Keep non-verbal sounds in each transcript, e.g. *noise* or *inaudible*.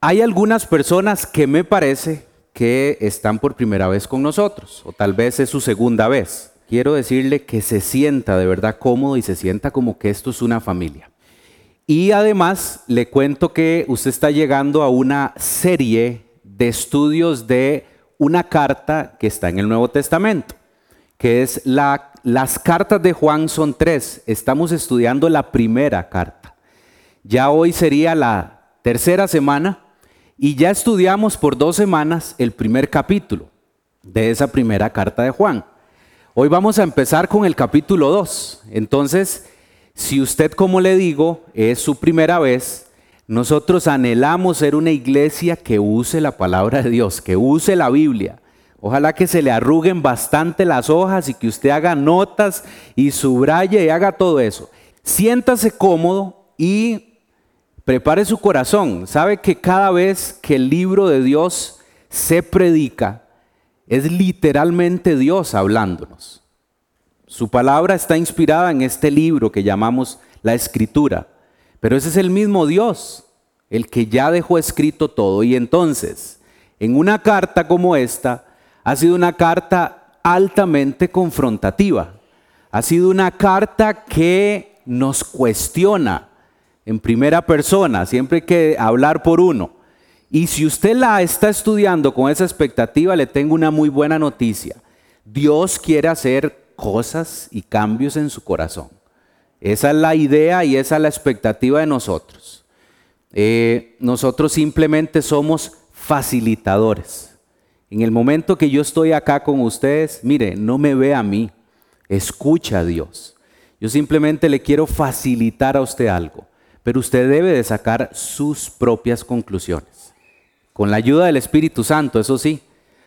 Hay algunas personas que me parece que están por primera vez con nosotros, o tal vez es su segunda vez. Quiero decirle que se sienta de verdad cómodo y se sienta como que esto es una familia. Y además le cuento que usted está llegando a una serie de estudios de una carta que está en el Nuevo Testamento, que es la, las cartas de Juan son tres. Estamos estudiando la primera carta. Ya hoy sería la tercera semana y ya estudiamos por dos semanas el primer capítulo de esa primera carta de Juan. Hoy vamos a empezar con el capítulo 2. Entonces, si usted, como le digo, es su primera vez, nosotros anhelamos ser una iglesia que use la palabra de Dios, que use la Biblia. Ojalá que se le arruguen bastante las hojas y que usted haga notas y subraye y haga todo eso. Siéntase cómodo y prepare su corazón. Sabe que cada vez que el libro de Dios se predica, es literalmente Dios hablándonos. Su palabra está inspirada en este libro que llamamos la escritura, pero ese es el mismo Dios, el que ya dejó escrito todo. Y entonces, en una carta como esta, ha sido una carta altamente confrontativa. Ha sido una carta que nos cuestiona en primera persona, siempre hay que hablar por uno. Y si usted la está estudiando con esa expectativa, le tengo una muy buena noticia. Dios quiere hacer cosas y cambios en su corazón. Esa es la idea y esa es la expectativa de nosotros. Eh, nosotros simplemente somos facilitadores. En el momento que yo estoy acá con ustedes, mire, no me ve a mí, escucha a Dios. Yo simplemente le quiero facilitar a usted algo, pero usted debe de sacar sus propias conclusiones. Con la ayuda del Espíritu Santo, eso sí,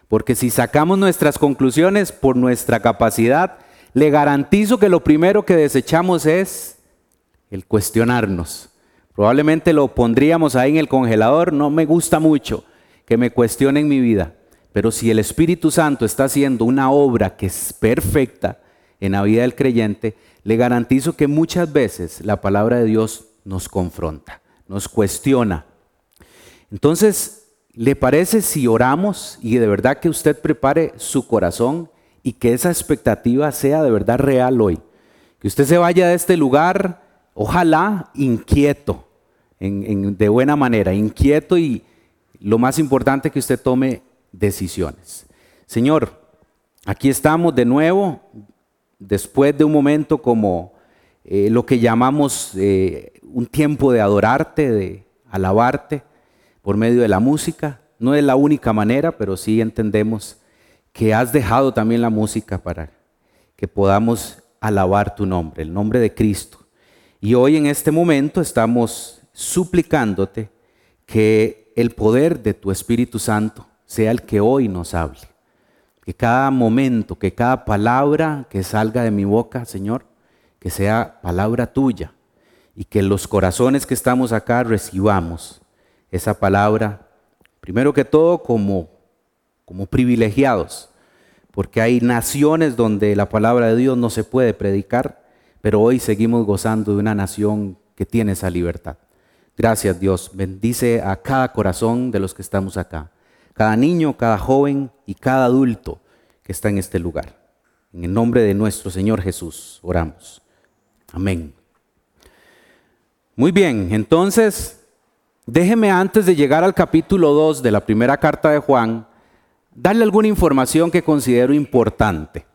porque si sacamos nuestras conclusiones por nuestra capacidad, le garantizo que lo primero que desechamos es el cuestionarnos. Probablemente lo pondríamos ahí en el congelador, no me gusta mucho que me cuestionen mi vida. Pero si el Espíritu Santo está haciendo una obra que es perfecta en la vida del creyente, le garantizo que muchas veces la palabra de Dios nos confronta, nos cuestiona. Entonces, ¿Le parece si oramos y de verdad que usted prepare su corazón y que esa expectativa sea de verdad real hoy? Que usted se vaya de este lugar, ojalá inquieto, de buena manera, inquieto y lo más importante que usted tome decisiones. Señor, aquí estamos de nuevo, después de un momento como eh, lo que llamamos eh, un tiempo de adorarte, de alabarte por medio de la música. No es la única manera, pero sí entendemos que has dejado también la música para que podamos alabar tu nombre, el nombre de Cristo. Y hoy en este momento estamos suplicándote que el poder de tu Espíritu Santo sea el que hoy nos hable. Que cada momento, que cada palabra que salga de mi boca, Señor, que sea palabra tuya y que los corazones que estamos acá recibamos esa palabra, primero que todo como, como privilegiados, porque hay naciones donde la palabra de Dios no se puede predicar, pero hoy seguimos gozando de una nación que tiene esa libertad. Gracias Dios, bendice a cada corazón de los que estamos acá, cada niño, cada joven y cada adulto que está en este lugar. En el nombre de nuestro Señor Jesús oramos. Amén. Muy bien, entonces Déjeme antes de llegar al capítulo 2 de la primera carta de Juan, darle alguna información que considero importante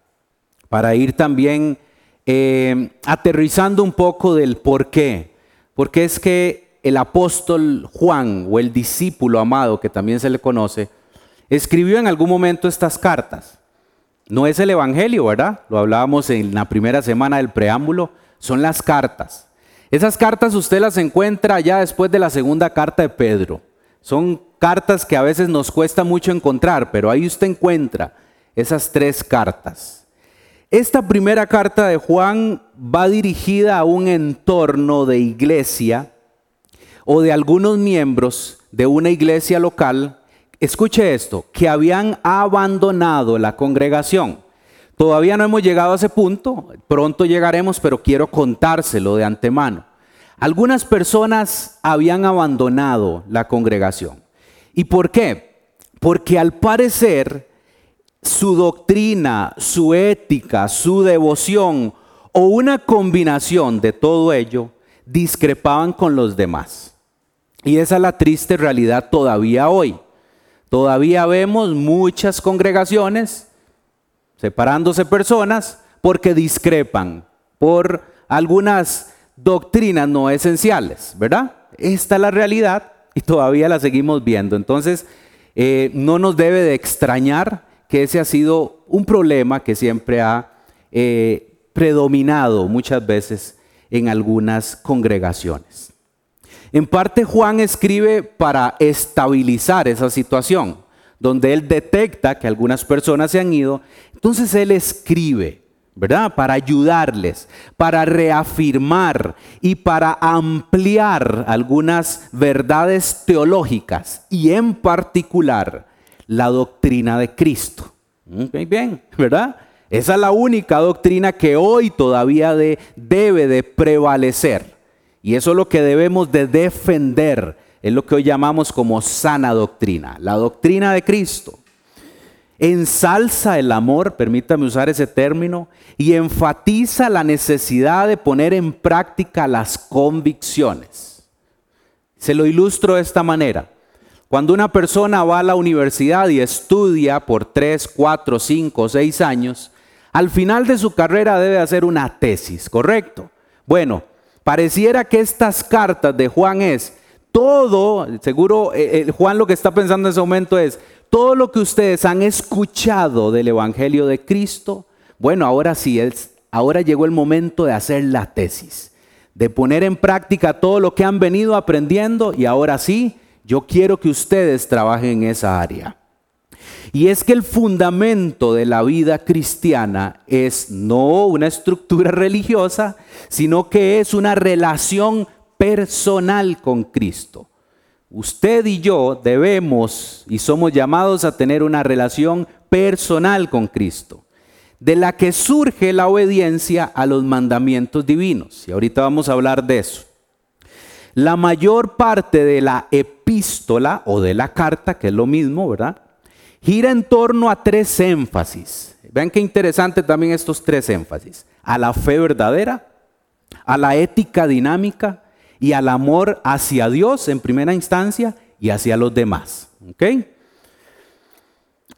para ir también eh, aterrizando un poco del por qué. Porque es que el apóstol Juan o el discípulo amado, que también se le conoce, escribió en algún momento estas cartas. No es el Evangelio, ¿verdad? Lo hablábamos en la primera semana del preámbulo, son las cartas. Esas cartas usted las encuentra ya después de la segunda carta de Pedro. Son cartas que a veces nos cuesta mucho encontrar, pero ahí usted encuentra esas tres cartas. Esta primera carta de Juan va dirigida a un entorno de iglesia o de algunos miembros de una iglesia local, escuche esto, que habían abandonado la congregación. Todavía no hemos llegado a ese punto, pronto llegaremos, pero quiero contárselo de antemano. Algunas personas habían abandonado la congregación. ¿Y por qué? Porque al parecer su doctrina, su ética, su devoción o una combinación de todo ello discrepaban con los demás. Y esa es la triste realidad todavía hoy. Todavía vemos muchas congregaciones separándose personas porque discrepan por algunas doctrinas no esenciales, ¿verdad? Esta es la realidad y todavía la seguimos viendo. Entonces, eh, no nos debe de extrañar que ese ha sido un problema que siempre ha eh, predominado muchas veces en algunas congregaciones. En parte Juan escribe para estabilizar esa situación, donde él detecta que algunas personas se han ido, entonces él escribe ¿verdad? Para ayudarles, para reafirmar y para ampliar algunas verdades teológicas y en particular la doctrina de Cristo. Muy bien, ¿verdad? Esa es la única doctrina que hoy todavía debe de prevalecer. Y eso es lo que debemos de defender. Es lo que hoy llamamos como sana doctrina, la doctrina de Cristo ensalza el amor, permítame usar ese término, y enfatiza la necesidad de poner en práctica las convicciones. Se lo ilustro de esta manera. Cuando una persona va a la universidad y estudia por 3, 4, 5, 6 años, al final de su carrera debe hacer una tesis, ¿correcto? Bueno, pareciera que estas cartas de Juan es todo, seguro eh, eh, Juan lo que está pensando en ese momento es, todo lo que ustedes han escuchado del Evangelio de Cristo, bueno, ahora sí, ahora llegó el momento de hacer la tesis, de poner en práctica todo lo que han venido aprendiendo y ahora sí, yo quiero que ustedes trabajen en esa área. Y es que el fundamento de la vida cristiana es no una estructura *laughs* religiosa, sino que es una relación personal con Cristo. Usted y yo debemos y somos llamados a tener una relación personal con Cristo, de la que surge la obediencia a los mandamientos divinos. Y ahorita vamos a hablar de eso. La mayor parte de la epístola o de la carta, que es lo mismo, ¿verdad? Gira en torno a tres énfasis. Vean qué interesante también estos tres énfasis. A la fe verdadera, a la ética dinámica y al amor hacia Dios en primera instancia y hacia los demás.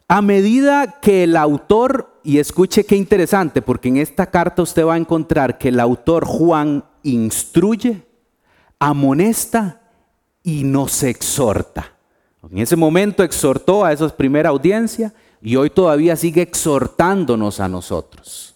A medida que el autor, y escuche qué interesante, porque en esta carta usted va a encontrar que el autor Juan instruye, amonesta y nos exhorta. En ese momento exhortó a esa primera audiencia y hoy todavía sigue exhortándonos a nosotros.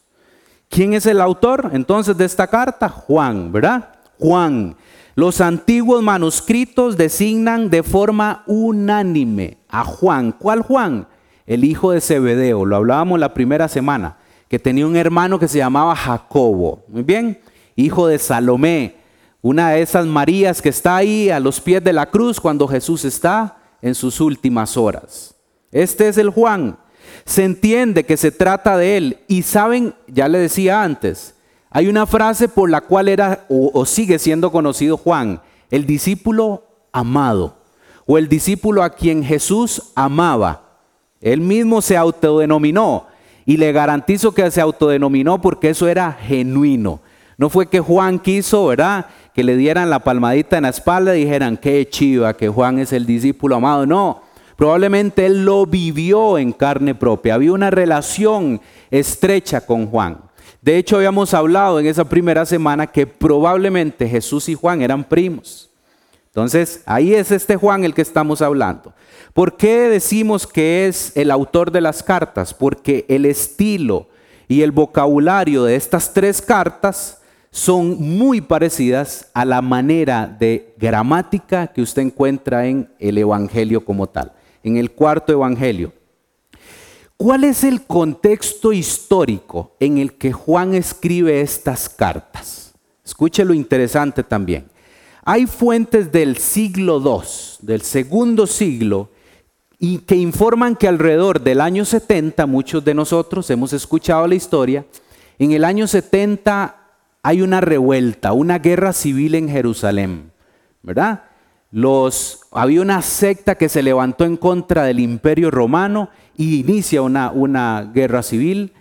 ¿Quién es el autor entonces de esta carta? Juan, ¿verdad? Juan. Los antiguos manuscritos designan de forma unánime a Juan. ¿Cuál Juan? El hijo de Zebedeo. Lo hablábamos la primera semana, que tenía un hermano que se llamaba Jacobo. Muy bien, hijo de Salomé, una de esas Marías que está ahí a los pies de la cruz cuando Jesús está en sus últimas horas. Este es el Juan. Se entiende que se trata de él. Y saben, ya le decía antes, hay una frase por la cual era o, sigue siendo conocido Juan, el discípulo amado o el discípulo a quien Jesús amaba. Él mismo se autodenominó y le garantizo que se autodenominó porque eso era genuino. No fue que Juan quiso, ¿verdad? Que le dieran la palmadita en la espalda y dijeran, qué chiva, que Juan es el discípulo amado. No, probablemente él lo vivió en carne propia. Había una relación estrecha con Juan. De hecho, habíamos hablado en esa primera semana que probablemente Jesús y Juan eran primos. Entonces, ahí es este Juan el que estamos hablando. ¿Por qué decimos que es el autor de las cartas? Porque el estilo y el vocabulario de estas tres cartas son muy parecidas a la manera de gramática que usted encuentra en el Evangelio como tal, en el cuarto Evangelio. ¿Cuál es el contexto histórico en el que Juan escribe estas cartas? Escuche lo interesante también. Hay fuentes del siglo II, del segundo siglo, y que informan que alrededor del año 70, muchos de nosotros hemos escuchado la historia, en el año 70 hay una revuelta, una guerra civil en Jerusalén, ¿verdad? Había una secta que se levantó en contra del imperio romano y inicia una, una guerra civil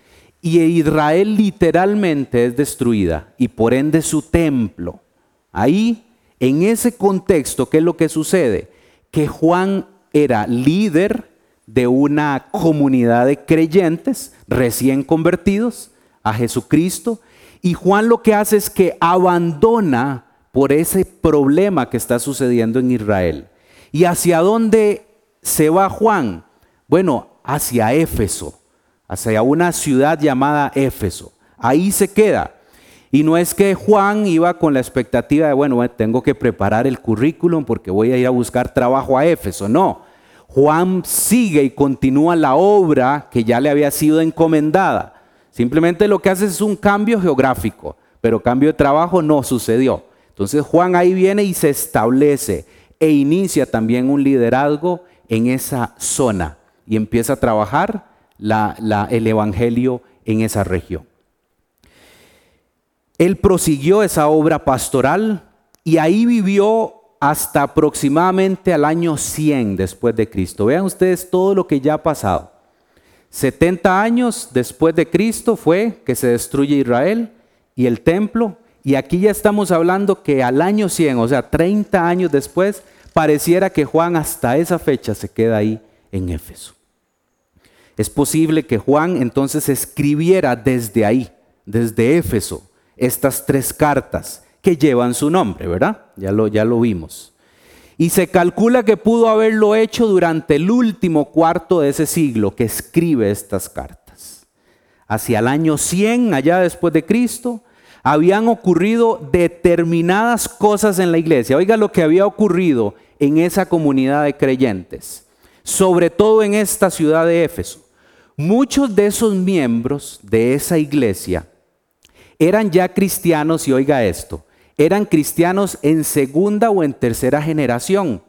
y Israel literalmente es destruida y por ende su templo. Ahí, en ese contexto, ¿qué es lo que sucede? Que Juan era líder de una comunidad de creyentes recién convertidos a Jesucristo y Juan lo que hace es que abandona por ese problema que está sucediendo en Israel. ¿Y hacia dónde se va Juan? Bueno, hacia Éfeso, hacia una ciudad llamada Éfeso. Ahí se queda. Y no es que Juan iba con la expectativa de, bueno, tengo que preparar el currículum porque voy a ir a buscar trabajo a Éfeso. No, Juan sigue y continúa la obra que ya le había sido encomendada. Simplemente lo que hace es un cambio geográfico, pero cambio de trabajo no sucedió. Entonces Juan ahí viene y se establece e inicia también un liderazgo en esa zona y empieza a trabajar el Evangelio en esa región. Él prosiguió esa obra pastoral y ahí vivió hasta aproximadamente al año 100 después de Cristo. Vean ustedes todo lo que ya ha pasado. 70 años después de Cristo fue que se destruye Israel y el templo y aquí ya estamos hablando que al año 100, o sea, 30 años después, pareciera que Juan hasta esa fecha se queda ahí en Éfeso. Es posible que Juan entonces escribiera desde ahí, desde Éfeso, estas tres cartas que llevan su nombre, ¿verdad? Ya lo, ya lo vimos. Y se calcula que pudo haberlo hecho durante el último cuarto de ese siglo que escribe estas cartas. Hacia el año 100, allá después de Cristo, habían ocurrido determinadas cosas en la iglesia. Oiga lo que había ocurrido en esa comunidad de creyentes, sobre todo en esta ciudad de Éfeso. Muchos de esos miembros de esa iglesia eran ya cristianos, y oiga esto, eran cristianos en segunda o en tercera generación,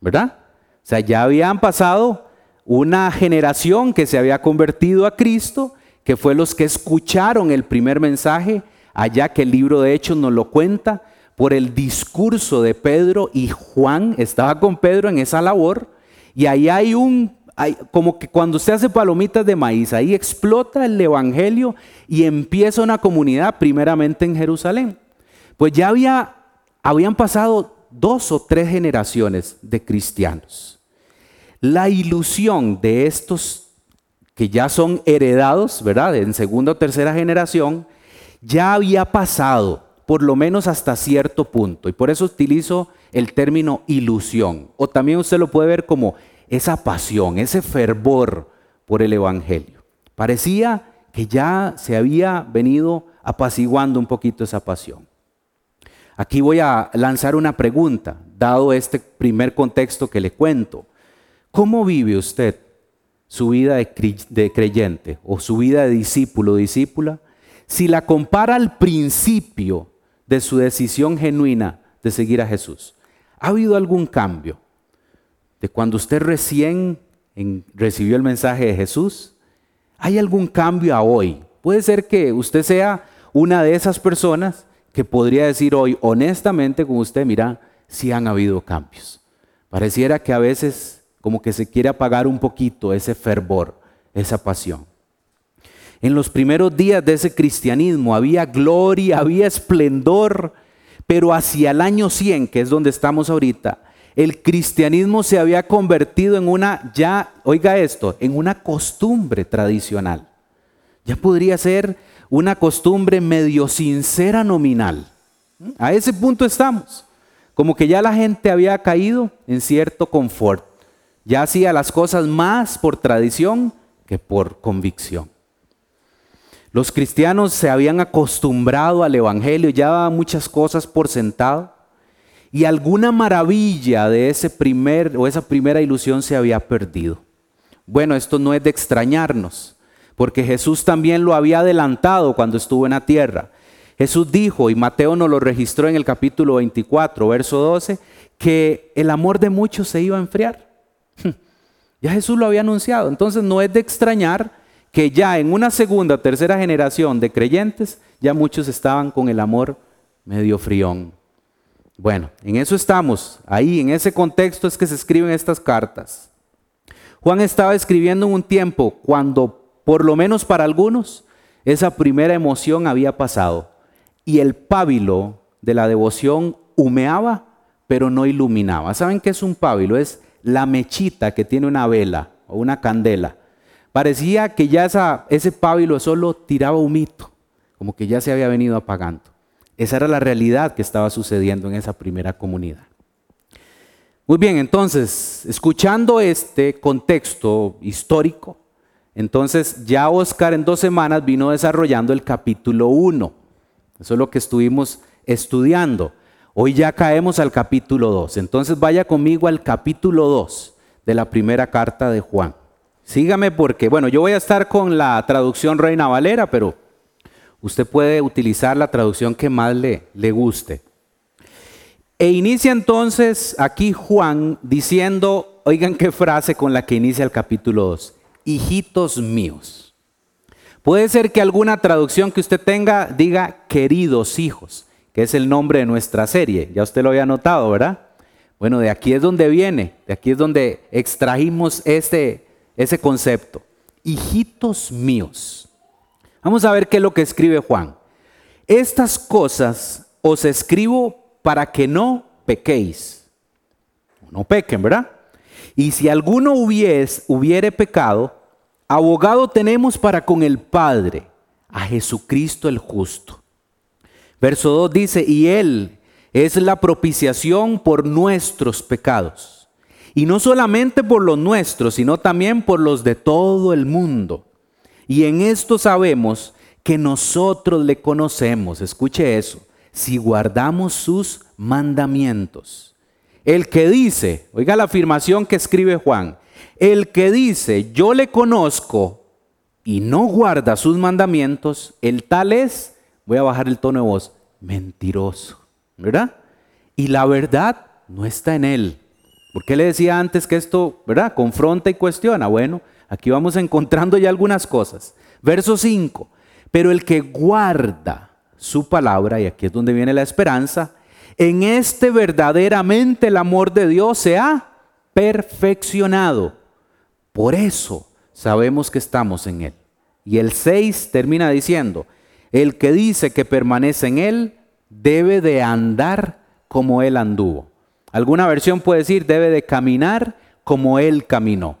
¿verdad? O sea, ya habían pasado una generación que se había convertido a Cristo, que fue los que escucharon el primer mensaje allá que el libro de Hechos nos lo cuenta, por el discurso de Pedro y Juan, estaba con Pedro en esa labor, y ahí hay un, hay, como que cuando usted hace palomitas de maíz, ahí explota el Evangelio y empieza una comunidad primeramente en Jerusalén. Pues ya había, habían pasado dos o tres generaciones de cristianos. La ilusión de estos que ya son heredados, ¿verdad? En segunda o tercera generación, ya había pasado, por lo menos hasta cierto punto. Y por eso utilizo el término ilusión. O también usted lo puede ver como esa pasión, ese fervor por el Evangelio. Parecía que ya se había venido apaciguando un poquito esa pasión. Aquí voy a lanzar una pregunta, dado este primer contexto que le cuento. ¿Cómo vive usted su vida de creyente o su vida de discípulo o discípula si la compara al principio de su decisión genuina de seguir a Jesús, ¿ha habido algún cambio? De cuando usted recién recibió el mensaje de Jesús, ¿hay algún cambio a hoy? Puede ser que usted sea una de esas personas que podría decir hoy honestamente con usted, mira, sí han habido cambios. Pareciera que a veces como que se quiere apagar un poquito ese fervor, esa pasión. En los primeros días de ese cristianismo había gloria, había esplendor, pero hacia el año 100, que es donde estamos ahorita, el cristianismo se había convertido en una, ya, oiga esto, en una costumbre tradicional. Ya podría ser una costumbre medio sincera nominal. A ese punto estamos. Como que ya la gente había caído en cierto confort. Ya hacía las cosas más por tradición que por convicción. Los cristianos se habían acostumbrado al Evangelio, ya daban muchas cosas por sentado y alguna maravilla de ese primer o esa primera ilusión se había perdido. Bueno, esto no es de extrañarnos, porque Jesús también lo había adelantado cuando estuvo en la tierra. Jesús dijo, y Mateo nos lo registró en el capítulo 24, verso 12, que el amor de muchos se iba a enfriar. *laughs* Ya Jesús lo había anunciado, entonces no es de extrañar que ya en una segunda tercera generación de creyentes, ya muchos estaban con el amor medio frión. Bueno, en eso estamos. Ahí, en ese contexto es que se escriben estas cartas. Juan estaba escribiendo en un tiempo cuando, por lo menos para algunos, esa primera emoción había pasado y el pábilo de la devoción humeaba, pero no iluminaba. ¿Saben qué es un pábilo? Es la mechita que tiene una vela o una candela. Parecía que ya ese pábilo solo tiraba humito, como que ya se había venido apagando. Esa era la realidad que estaba sucediendo en esa primera comunidad. Muy bien, entonces, escuchando este contexto histórico, entonces ya Oscar en dos semanas vino desarrollando el capítulo 1. Eso es lo que estuvimos estudiando. Hoy ya caemos al capítulo 2. Entonces vaya conmigo al capítulo 2 de la primera carta de Juan. Sígame porque, bueno, yo voy a estar con la traducción Reina Valera, pero usted puede utilizar la traducción que más le, le guste. E inicia entonces aquí Juan diciendo, oigan qué frase con la que inicia el capítulo 2, hijitos míos. Puede ser que alguna traducción que usted tenga diga queridos hijos, que es el nombre de nuestra serie, ya usted lo había notado, ¿verdad? Bueno, de aquí es donde viene, de aquí es donde extrajimos este, ese concepto. Hijitos míos. Vamos a ver qué es lo que escribe Juan. Estas cosas os escribo para que no pequéis. No pequen, ¿verdad? Y si alguno hubies, hubiere pecado, abogado tenemos para con el Padre, a Jesucristo el justo. Verso 2 dice, y Él es la propiciación por nuestros pecados. Y no solamente por los nuestros, sino también por los de todo el mundo. Y en esto sabemos que nosotros le conocemos. Escuche eso si guardamos sus mandamientos. El que dice, oiga la afirmación que escribe Juan, el que dice, yo le conozco y no guarda sus mandamientos, el tal es, voy a bajar el tono de voz, mentiroso, ¿verdad? Y la verdad no está en él. ¿Por qué le decía antes que esto, ¿verdad? Confronta y cuestiona. Bueno, aquí vamos encontrando ya algunas cosas. Verso 5, pero el que guarda su palabra, y aquí es donde viene la esperanza, en este verdaderamente el amor de Dios se ha perfeccionado. Por eso sabemos que estamos en Él. Y el 6 termina diciendo, el que dice que permanece en Él debe de andar como Él anduvo. Alguna versión puede decir, debe de caminar como Él caminó.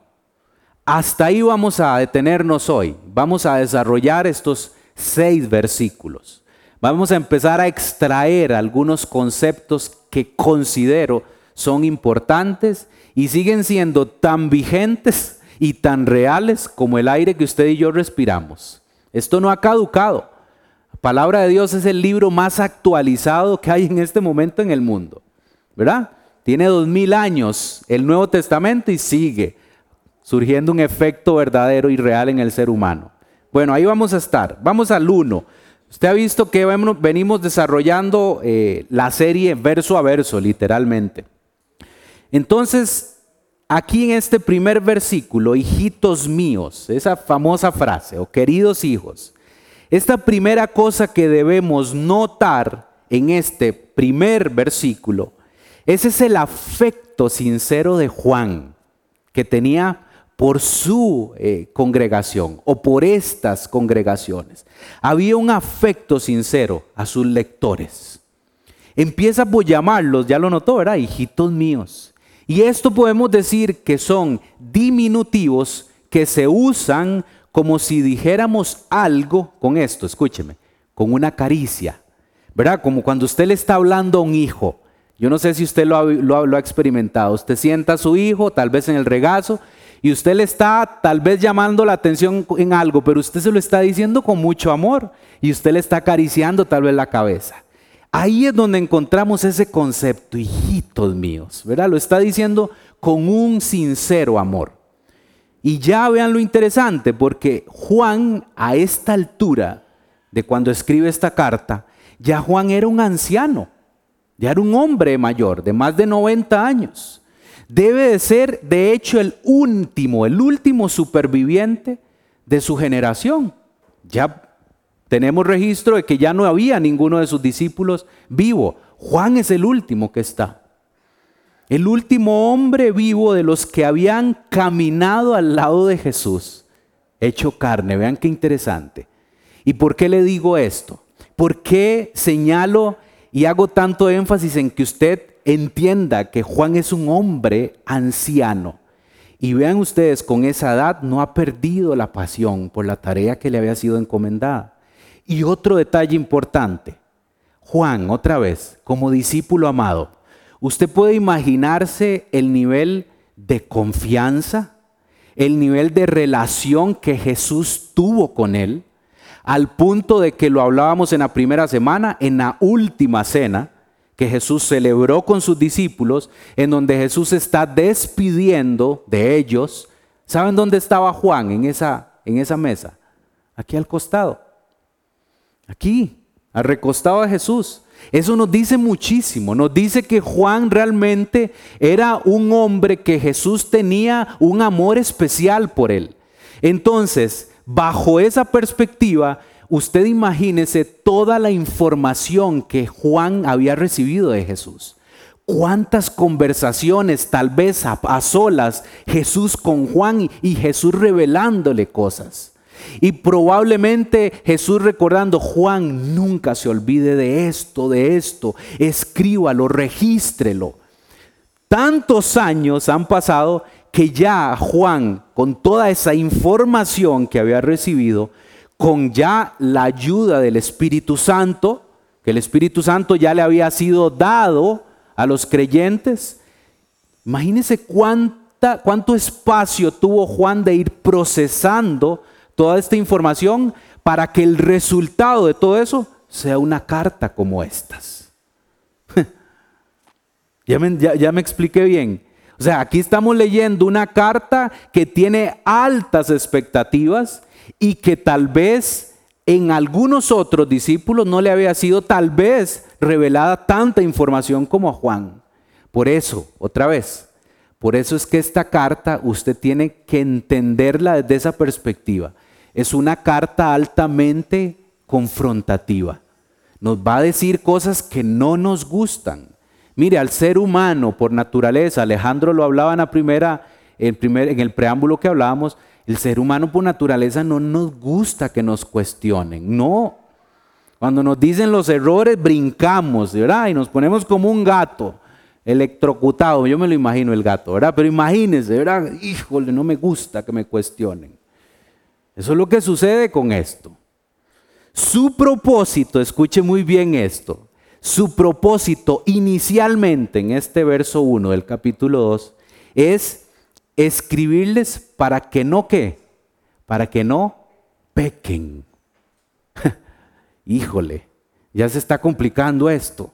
Hasta ahí vamos a detenernos hoy. Vamos a desarrollar estos seis versículos. Vamos a empezar a extraer algunos conceptos que considero son importantes y siguen siendo tan vigentes y tan reales como el aire que usted y yo respiramos. Esto no ha caducado. La palabra de Dios es el libro más actualizado que hay en este momento en el mundo. ¿Verdad? Tiene dos mil años el Nuevo Testamento y sigue surgiendo un efecto verdadero y real en el ser humano. Bueno, ahí vamos a estar. Vamos al uno. Usted ha visto que venimos desarrollando eh, la serie verso a verso, literalmente. Entonces, aquí en este primer versículo, hijitos míos, esa famosa frase, o queridos hijos, esta primera cosa que debemos notar en este primer versículo, ese es el afecto sincero de Juan que tenía por su eh, congregación o por estas congregaciones. Había un afecto sincero a sus lectores. Empieza por llamarlos, ya lo notó, ¿verdad? Hijitos míos. Y esto podemos decir que son diminutivos que se usan como si dijéramos algo con esto, escúcheme, con una caricia, ¿verdad? Como cuando usted le está hablando a un hijo. Yo no sé si usted lo ha, experimentado. Usted sienta a su hijo, tal vez en el regazo, y usted le está tal vez llamando la atención en algo, pero usted se lo está diciendo con mucho amor y usted le está acariciando tal vez la cabeza. Ahí es donde encontramos ese concepto, hijitos míos, ¿verdad? Lo está diciendo con un sincero amor. Y ya vean lo interesante, porque Juan a esta altura de cuando escribe esta carta, ya Juan era un anciano, ya era un hombre mayor, de más de 90 años debe de ser de hecho el último, el último superviviente de su generación. Ya tenemos registro de que ya no había ninguno de sus discípulos vivo. Juan es el último que está. El último hombre vivo de los que habían caminado al lado de Jesús, hecho carne. Vean qué interesante. ¿Y por qué le digo esto? ¿Por qué señalo y hago tanto énfasis en que usted entienda que Juan es un hombre anciano? Y vean ustedes, con esa edad no ha perdido la pasión por la tarea que le había sido encomendada. Y otro detalle importante, Juan, otra vez, como discípulo amado, usted puede imaginarse el nivel de confianza, el nivel de relación que Jesús tuvo con él, al punto de que lo hablábamos en la primera semana, en la última cena que Jesús celebró con sus discípulos, en donde Jesús está despidiendo de ellos. ¿Saben dónde estaba Juan en esa, en esa mesa? Aquí al costado. Aquí, al recostado de Jesús. Eso nos dice muchísimo. Nos dice que Juan realmente era un hombre que Jesús tenía un amor especial por él. Entonces, bajo esa perspectiva, usted imagínese toda la información que Juan había recibido de Jesús. ¿Cuántas conversaciones, tal vez a, solas, Jesús con Juan y Jesús revelándole cosas? Y probablemente Jesús recordando, Juan, nunca se olvide de esto, de esto, escríbalo, regístrelo. Tantos años han pasado que ya Juan, con toda esa información que había recibido, con ya la ayuda del Espíritu Santo, que el Espíritu Santo ya le había sido dado a los creyentes, imagínense cuánta, cuánto espacio tuvo Juan de ir procesando toda esta información para que el resultado de todo eso sea una carta como estas. *laughs* ya, me, ya me expliqué bien. O sea, aquí estamos leyendo una carta que tiene altas expectativas y que tal vez en algunos otros discípulos no le había sido tal vez revelada tanta información como a Juan. Por eso, otra vez, por eso es que esta carta usted tiene que entenderla desde esa perspectiva es una carta altamente confrontativa. Nos va a decir cosas que no nos gustan. Mire, al ser humano por naturaleza, Alejandro lo hablaba en la primera, primer, en el preámbulo que hablábamos, el ser humano por naturaleza no nos gusta que nos cuestionen. No. Cuando nos dicen los errores, brincamos, ¿verdad? Y nos ponemos como un gato electrocutado. Yo me lo imagino el gato, ¿verdad? Pero imagínense, ¿verdad? Híjole, no me gusta que me cuestionen. Eso es lo que sucede con esto. Su propósito, escuche muy bien esto, su propósito inicialmente en este verso 1 del capítulo 2 es escribirles para que no qué, para que no pequen. *laughs* Híjole, ya se está complicando esto.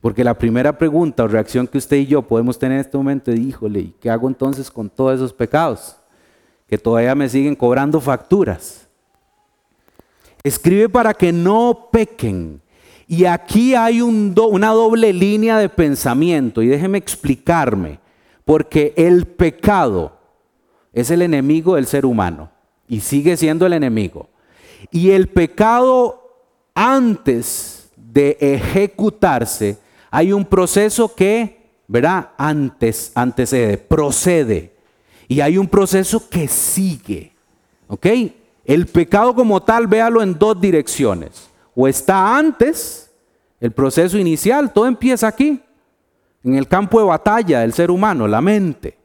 Porque la primera pregunta o reacción que usted y yo podemos tener en este momento es, híjole, ¿y qué hago entonces con todos esos pecados? que todavía me siguen cobrando facturas. Escribe para que no pequen. Y aquí hay una doble línea de pensamiento. Y déjeme explicarme. Porque el pecado es el enemigo del ser humano. Y sigue siendo el enemigo. Y el pecado antes de ejecutarse, hay un proceso que, ¿verdad? Antes, antecede, procede. Y hay un proceso que sigue. ¿Ok? El pecado como tal, véalo en dos direcciones. O está antes, el proceso inicial, todo empieza aquí, en el campo de batalla del ser humano, la mente.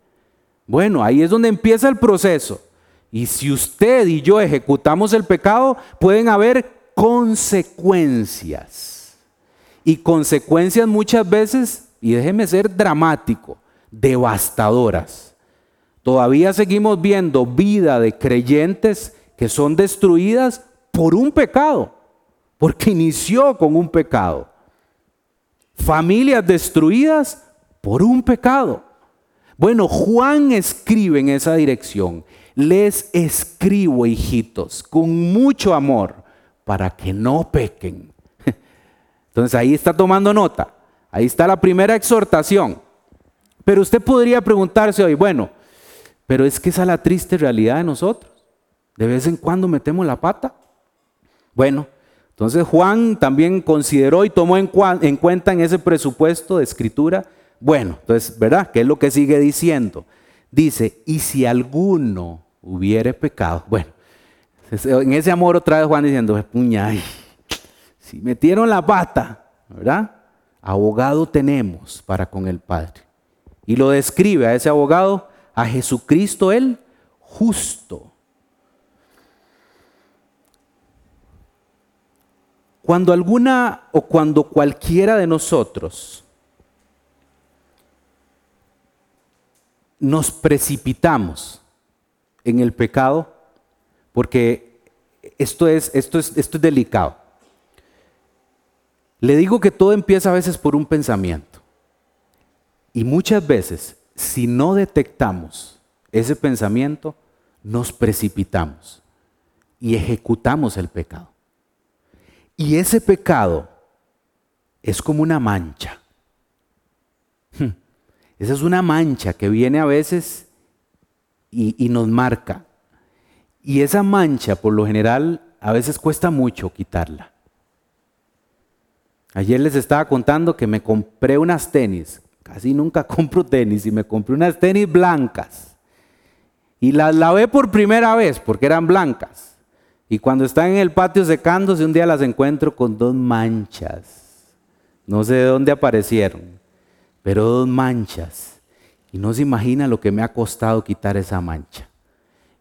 Bueno, ahí es donde empieza el proceso. Y si usted y yo ejecutamos el pecado, pueden haber consecuencias. Y consecuencias muchas veces, y déjeme ser dramático, devastadoras. Todavía seguimos viendo vida de creyentes que son destruidas por un pecado, porque inició con un pecado. Familias destruidas por un pecado. Bueno, Juan escribe en esa dirección. Les escribo, hijitos, con mucho amor, para que no pequen. *laughs* Entonces ahí está tomando nota. Ahí está la primera exhortación. Pero usted podría preguntarse hoy, bueno, pero es que esa es la triste realidad de nosotros. De vez en cuando metemos la pata. Bueno, Entonces Juan también consideró y tomó en, cuenta en ese presupuesto de escritura, bueno, entonces, ¿verdad? ¿Qué es lo que sigue diciendo? Dice, y si alguno hubiere pecado, bueno, en ese amor otra vez Juan diciendo, puña, si metieron la pata, ¿verdad? Abogado tenemos para con el Padre. Y lo describe a ese abogado, a Jesucristo el justo Cuando alguna o cuando cualquiera de nosotros nos precipitamos en el pecado, porque esto es, esto es, esto es delicado. Le digo que todo empieza a veces por un pensamiento. Y muchas veces, si no detectamos ese pensamiento, nos precipitamos y ejecutamos el pecado. Y ese pecado es como una mancha. Hmm. Esa es una mancha que viene a veces y, nos marca. Y esa mancha, por lo general, a veces cuesta mucho quitarla. Ayer les estaba contando que me compré unas tenis. Casi nunca *laughs* compro tenis y me compré unas tenis blancas. Y las lavé por primera vez porque eran blancas. Y cuando están en el patio secándose, un día las encuentro con dos manchas. No sé de dónde aparecieron, pero dos manchas. Y no se imagina lo que me ha costado quitar esa mancha.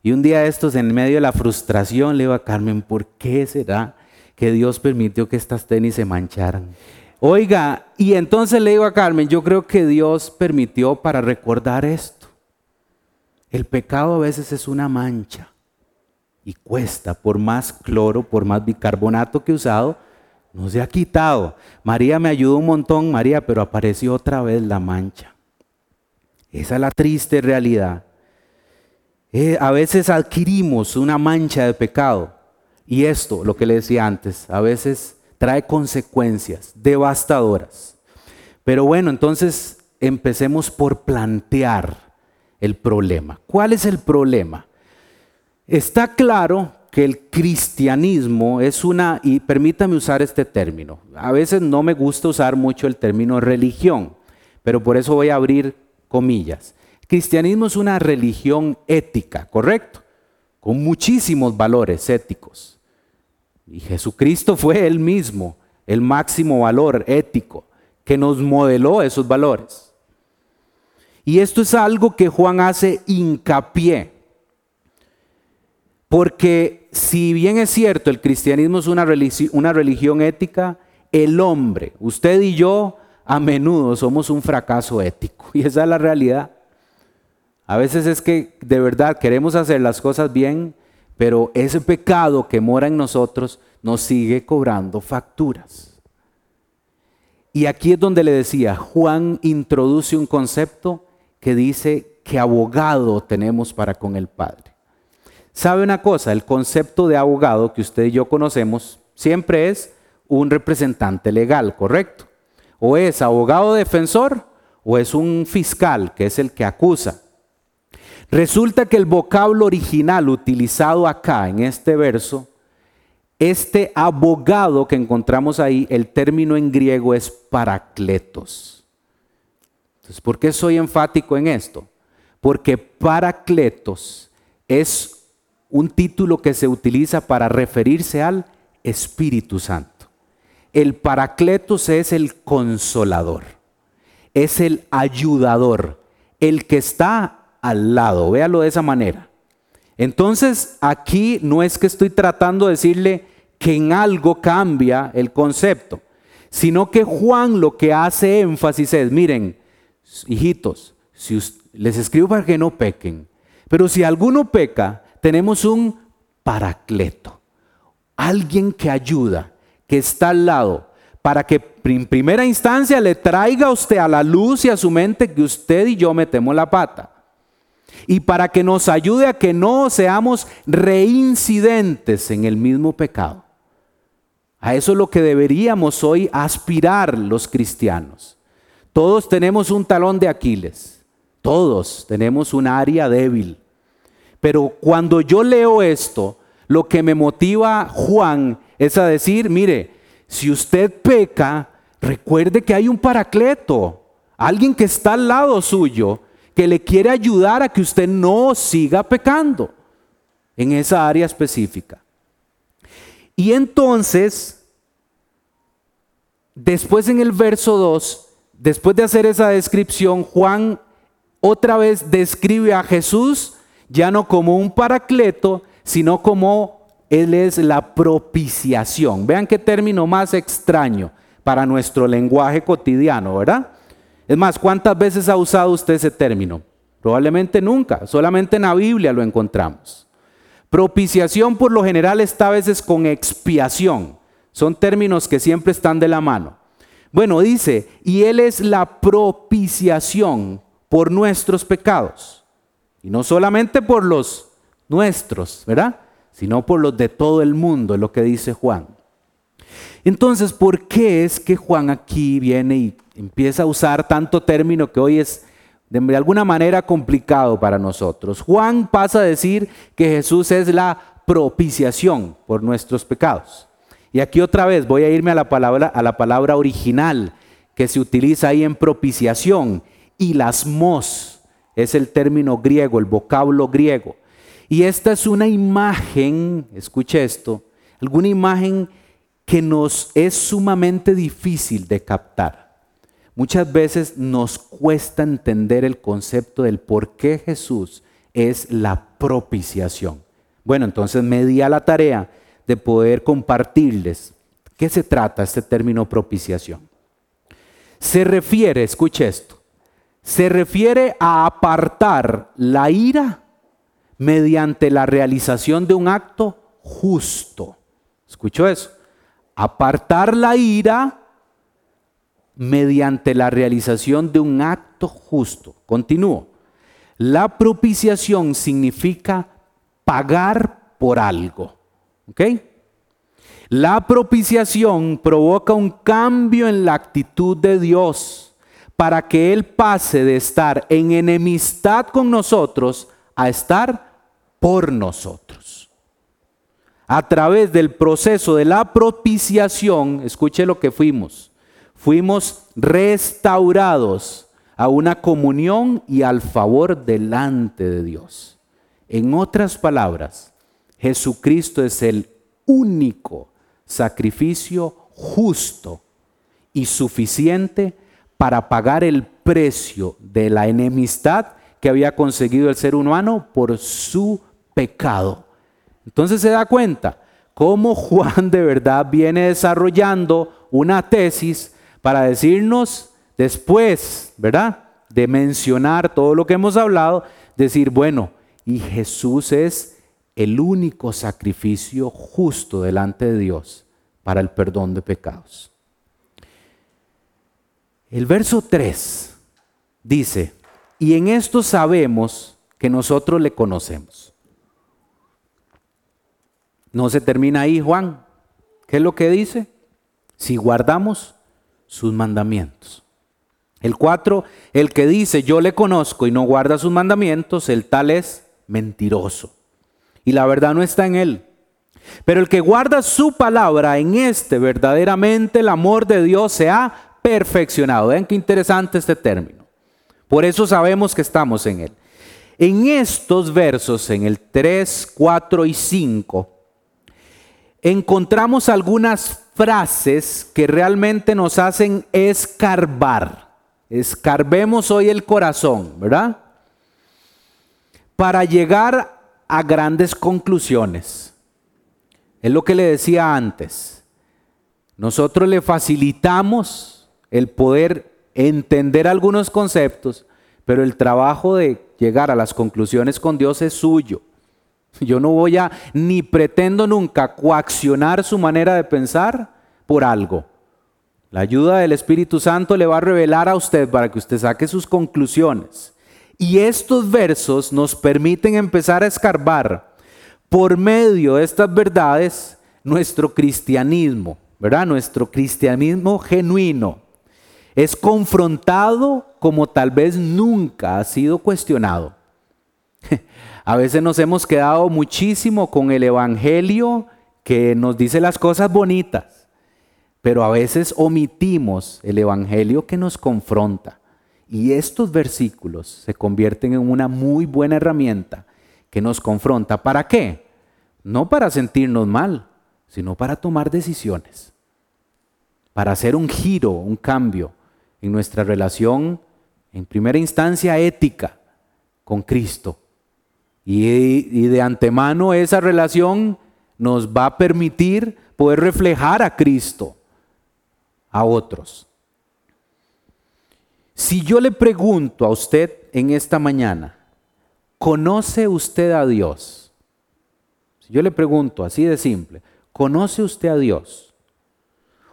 Y un día estos, en medio de la frustración, le digo a Carmen, ¿por qué será que Dios permitió que estas tenis se mancharan? Oiga, y entonces le digo a Carmen, yo creo que Dios permitió para recordar esto. El pecado a veces es una mancha y cuesta, por más cloro, por más bicarbonato que he usado, no se ha quitado. María me ayudó un montón, María, pero apareció otra vez la mancha. Esa es la triste realidad. Eh, a veces adquirimos una mancha de pecado y esto, lo que le decía antes, a veces trae consecuencias devastadoras. Pero bueno, entonces empecemos por plantear el problema. ¿Cuál es el problema? Está claro que el cristianismo es una, y permítame usar este término, a veces no me gusta usar mucho el término religión, pero por eso voy a abrir comillas. cristianismo es una religión ética, ¿correcto? Con muchísimos valores éticos. Y Jesucristo fue él mismo el máximo valor ético que nos modeló esos valores. Y esto es algo que Juan hace hincapié porque si bien es cierto, el cristianismo es una, religión ética, el hombre, usted y yo, a menudo somos un fracaso ético. *laughs* Y esa es la realidad. A veces es que de verdad queremos hacer las cosas bien, pero ese pecado que mora en nosotros nos sigue cobrando facturas. Y aquí es donde le decía, Juan introduce un concepto que dice que abogado tenemos para con el Padre. ¿Sabe una cosa? El concepto de abogado que usted y yo conocemos siempre es un representante legal, ¿correcto? O es abogado defensor o es un fiscal, que es el que acusa. Resulta que el vocablo original utilizado acá en este verso, este abogado que encontramos ahí, el término en griego es paracletos. Entonces, ¿por qué soy enfático en esto? Porque paracletos es un título que se utiliza para referirse al Espíritu Santo. El Paracletos es el consolador, es el ayudador, el que está al lado, véalo de esa manera. Entonces aquí no es que estoy tratando de decirle que en algo cambia el concepto, sino que Juan lo que hace énfasis es, miren, hijitos, si les escribo para que no pequen, pero si alguno peca, tenemos un paracleto, alguien que ayuda, que está al lado, para que en primera instancia le traiga a usted a la luz y a su mente que usted y yo metemos la pata. Y para que nos ayude a que no seamos reincidentes en el mismo pecado. A eso es lo que deberíamos hoy aspirar los cristianos. Todos tenemos un talón de Aquiles. Todos tenemos un área débil. Pero cuando yo leo esto, lo que me motiva Juan es a decir, mire, si usted peca, recuerde que hay un paracleto, alguien que está al lado suyo, que le quiere ayudar a que usted no siga pecando en esa área específica. Y entonces, después en el verso 2, después de hacer esa descripción, Juan otra vez describe a Jesús ya no como un paracleto, sino como Él es la propiciación. Vean qué término más extraño para nuestro lenguaje cotidiano, ¿verdad? Es más, ¿cuántas veces ha usado usted ese término? Probablemente nunca, solamente en la Biblia lo encontramos. Propiciación por lo general está a veces con expiación. Son términos que siempre están de la mano. Bueno, dice, y Él es la propiciación por nuestros pecados. Y no solamente por los nuestros, ¿verdad? Sino por los de todo el mundo, es lo que dice Juan. Entonces, ¿por qué es que Juan aquí viene y empieza a usar tanto término que hoy es de alguna manera complicado para nosotros? Juan pasa a decir que Jesús es la propiciación por nuestros pecados. Y aquí otra vez voy a irme a la palabra, a la palabra original que se utiliza ahí en propiciación y las mos, es el término griego, el vocablo griego. Y esta es una imagen, escuche esto, alguna imagen que nos es sumamente difícil de captar. Muchas veces nos cuesta entender el concepto del por qué Jesús es la propiciación. Bueno, entonces me di a la tarea de poder compartirles qué se trata este término propiciación. Se refiere, escuche esto, se refiere a apartar la ira mediante la realización de un acto justo. ¿Escuchó eso? Apartar la ira mediante la realización de un acto justo. Continúo. La propiciación significa pagar por algo. ¿Ok? La propiciación provoca un cambio en la actitud de Dios para que Él pase de estar en enemistad con nosotros a estar por nosotros. A través del proceso de la propiciación, escuche lo que fuimos, fuimos restaurados a una comunión y al favor delante de Dios. En otras palabras, Jesucristo es el único sacrificio justo y suficiente para pagar el precio de la enemistad que había conseguido el ser humano por su pecado. Entonces se da cuenta cómo Juan de verdad viene desarrollando una tesis para decirnos después, ¿verdad? De mencionar todo lo que hemos hablado, decir, bueno, y Jesús es el único sacrificio justo delante de Dios para el perdón de pecados. El verso 3 dice, y en esto sabemos que nosotros le conocemos. No se termina ahí, Juan. ¿Qué es lo que dice? Si guardamos sus mandamientos. El 4, el que dice yo le conozco y no guarda sus mandamientos, el tal es mentiroso. Y la verdad no está en él. Pero el que guarda su palabra, en este verdaderamente el amor de Dios se ha perfeccionado. Vean qué interesante este término. Por eso sabemos que estamos en él. En estos versos, en el 3, 4 y 5, encontramos algunas frases que realmente nos hacen escarbar. Escarbemos hoy el corazón, ¿verdad? Para llegar a grandes conclusiones. Es lo que le decía antes. Nosotros le facilitamos el poder entender algunos conceptos, pero el trabajo de llegar a las conclusiones con Dios es suyo. Yo no voy a, ni pretendo nunca coaccionar su manera de pensar por algo. La ayuda del Espíritu Santo le va a revelar a usted para que usted saque sus conclusiones. Y estos versos nos permiten empezar a escarbar por medio de estas verdades nuestro cristianismo, ¿verdad? Nuestro cristianismo genuino es confrontado como tal vez nunca ha sido cuestionado. *laughs* A veces nos hemos quedado muchísimo con el Evangelio que nos dice las cosas bonitas, pero a veces omitimos el Evangelio que nos confronta. Y estos versículos se convierten en una muy buena herramienta que nos confronta. ¿Para qué? No para sentirnos mal, sino para tomar decisiones, para hacer un giro, un cambio en nuestra relación, en primera instancia ética, con Cristo. Y, de antemano esa relación nos va a permitir poder reflejar a Cristo a otros. Si yo le pregunto a usted en esta mañana, ¿conoce usted a Dios? Si yo le pregunto así de simple, ¿conoce usted a Dios?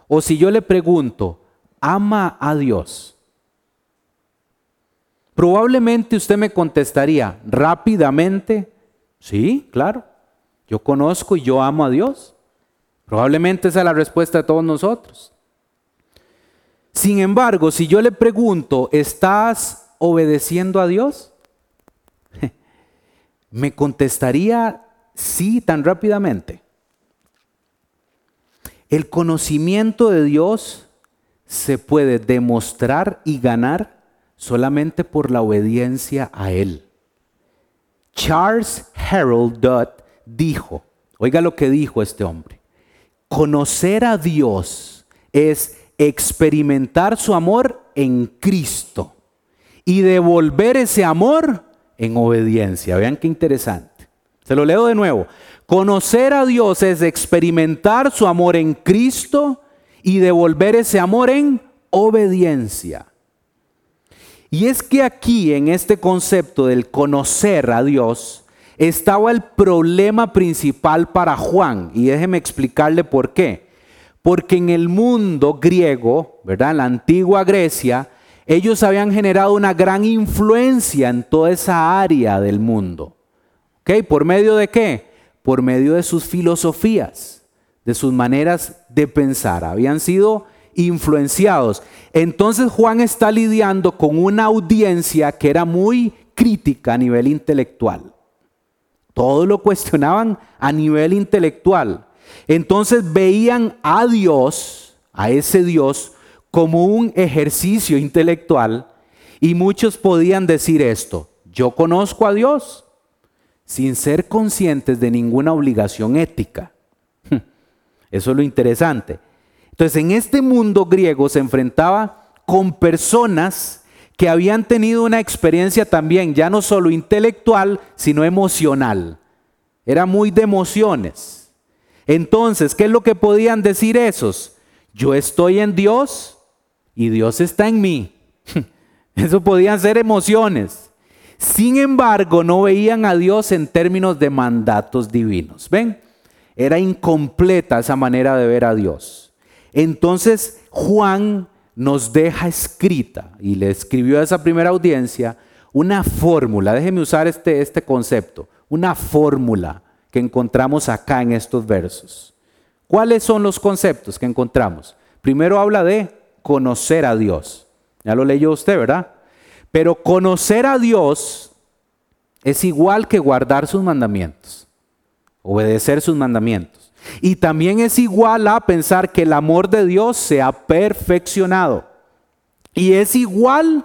O si yo le pregunto, ¿ama a Dios? Probablemente usted me contestaría rápidamente, sí, claro, yo conozco y yo amo a Dios. Probablemente esa es la respuesta de todos nosotros. Sin embargo, si yo le pregunto, ¿estás obedeciendo a Dios? *laughs* Me contestaría sí tan rápidamente. El conocimiento de Dios se puede demostrar y ganar solamente por la obediencia a Él. Charles Harold Dutt dijo, oiga lo que dijo este hombre, conocer a Dios es experimentar su amor en Cristo y devolver ese amor en obediencia. Vean qué interesante. Se lo leo de nuevo. Conocer a Dios es experimentar su amor en Cristo y devolver ese amor en obediencia. Y es que aquí, en este concepto del conocer a Dios, estaba el problema principal para Juan. Y déjeme explicarle por qué. Porque en el mundo griego, ¿verdad? En la antigua Grecia, ellos habían generado una gran influencia en toda esa área del mundo. ¿Ok? ¿Por medio de qué? Por medio de sus filosofías, de sus maneras de pensar. Habían sido influenciados. Entonces Juan está lidiando con una audiencia que era muy crítica a nivel intelectual. Todo lo cuestionaban a nivel intelectual. Entonces veían a Dios, a ese Dios, como un ejercicio intelectual y muchos podían decir esto, yo conozco a Dios sin ser conscientes de ninguna obligación ética. Eso es lo interesante. Entonces, en este mundo griego se enfrentaba con personas que habían tenido una experiencia también, ya no solo intelectual, sino emocional. Era muy de emociones. Entonces, ¿qué es lo que podían decir esos? Yo estoy en Dios y Dios está en mí. *laughs* Eso podían ser emociones. Sin embargo, no veían a Dios en términos de mandatos divinos. ¿Ven? Era incompleta esa manera de ver a Dios. Entonces Juan nos deja escrita, y le escribió a esa primera audiencia, una fórmula, déjeme usar este, este concepto, una fórmula que encontramos acá en estos versos. ¿Cuáles son los conceptos que encontramos? Primero habla de conocer a Dios. Ya lo leyó usted, ¿verdad? Pero conocer a Dios es igual que guardar sus mandamientos, obedecer sus mandamientos. Y también es igual a pensar que el amor de Dios se ha perfeccionado. Y es igual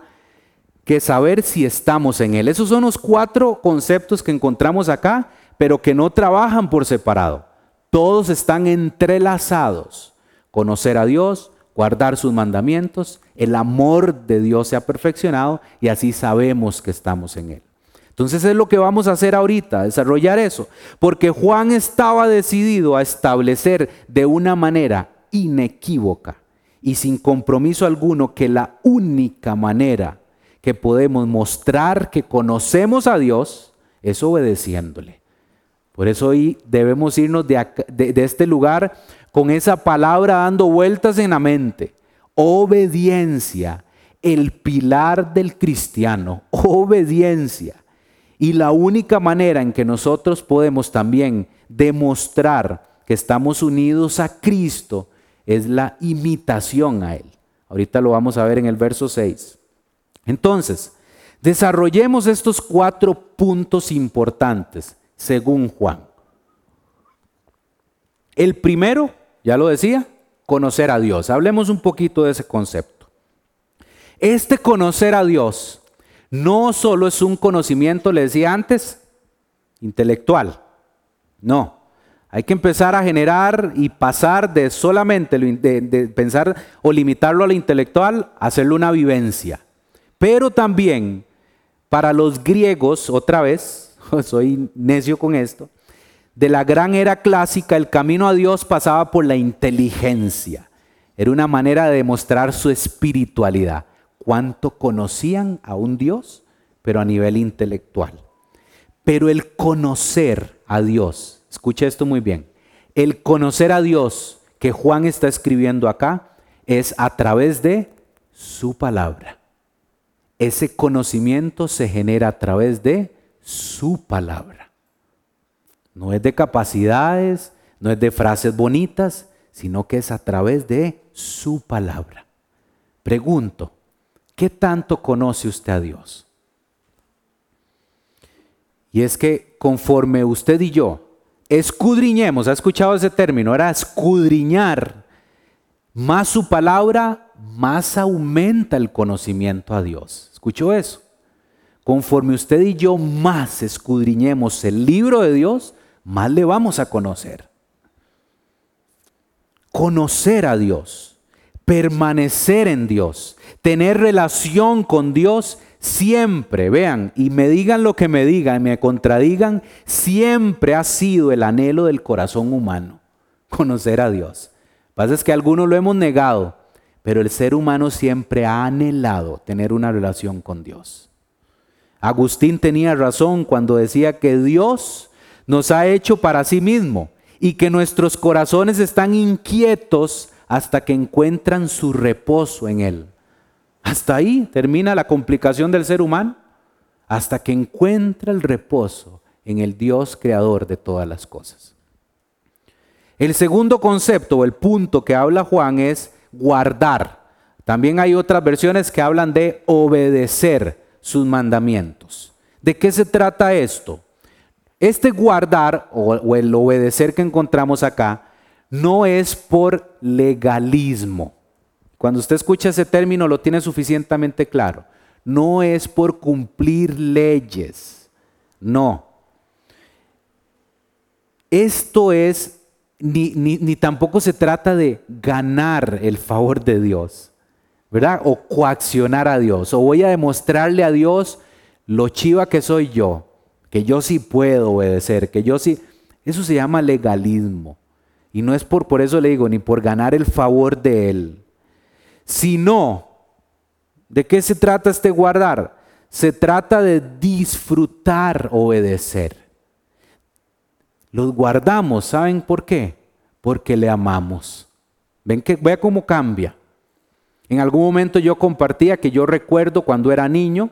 que saber si estamos en Él. Esos son los cuatro conceptos que encontramos acá, pero que no trabajan por separado. Todos están entrelazados. Conocer a Dios, guardar sus mandamientos, el amor de Dios se ha perfeccionado y así sabemos que estamos en Él. Entonces es lo que vamos a hacer ahorita, desarrollar eso. Porque Juan estaba decidido a establecer de una manera inequívoca y sin compromiso alguno que la única manera que podemos mostrar que conocemos a Dios es obedeciéndole. Por eso hoy debemos irnos de, de este lugar con esa palabra dando vueltas en la mente. Obediencia, el pilar del cristiano. Obediencia. Y la única manera en que nosotros podemos también demostrar que estamos unidos a Cristo es la imitación a Él. Ahorita lo vamos a ver en el verso 6. Entonces, desarrollemos estos cuatro puntos importantes según Juan. El primero, ya lo decía, conocer a Dios. Hablemos un poquito de ese concepto. Este conocer a Dios no solo es un conocimiento, le decía antes, intelectual. No, hay que empezar a generar y pasar de solamente de, pensar o limitarlo a lo intelectual, hacerlo una vivencia. Pero también para los griegos, otra vez, *laughs* soy necio con esto, de la gran era clásica, el camino a Dios pasaba por la inteligencia. Era una manera de demostrar su espiritualidad. Cuánto conocían a un Dios, pero a nivel intelectual. Pero el conocer a Dios Escuche esto muy bien. El conocer a Dios que Juan está escribiendo acá es a través de su palabra. Ese conocimiento se genera a través de su palabra. No es de capacidades, no es de frases bonitas, sino que es a través de su palabra. Pregunto, ¿qué tanto conoce usted a Dios? Y es que conforme usted y yo escudriñemos, ¿ha escuchado ese término? Era escudriñar. Más su palabra, más aumenta el conocimiento a Dios. ¿Escuchó eso? Conforme usted y yo más escudriñemos el libro de Dios, más le vamos a conocer. Conocer a Dios, permanecer en Dios, tener relación con Dios siempre, vean, y me digan lo que me digan, me contradigan, siempre ha sido el anhelo del corazón humano, *laughs* conocer a Dios. Lo que pasa es que algunos lo hemos negado, pero el ser humano siempre ha anhelado tener una relación con Dios. Agustín tenía razón cuando decía que Dios nos ha hecho para sí mismo y que nuestros corazones están inquietos hasta que encuentran su reposo en Él. Hasta ahí termina la complicación del ser humano, hasta que encuentra el reposo en el Dios creador de todas las cosas. El segundo concepto o el punto que habla Juan es guardar. También hay otras versiones que hablan de obedecer sus mandamientos. ¿De qué se trata esto? Este guardar o, el obedecer que encontramos acá no es por legalismo. Cuando usted escucha ese término lo tiene suficientemente claro. No es por cumplir leyes. No. Esto es, ni, ni, tampoco se trata de ganar el favor de Dios, ¿verdad? O coaccionar a Dios. O voy a demostrarle a Dios lo chiva que soy yo, que yo sí puedo obedecer, que yo sí... Eso se llama legalismo. Y no es por, por eso le digo, ni por ganar el favor de Él. Sino, ¿de qué se trata este guardar? Se trata de disfrutar obedecer. Los guardamos, ¿saben por qué? Porque le amamos. Ven que vea cómo cambia. En algún momento yo compartía que yo recuerdo cuando era niño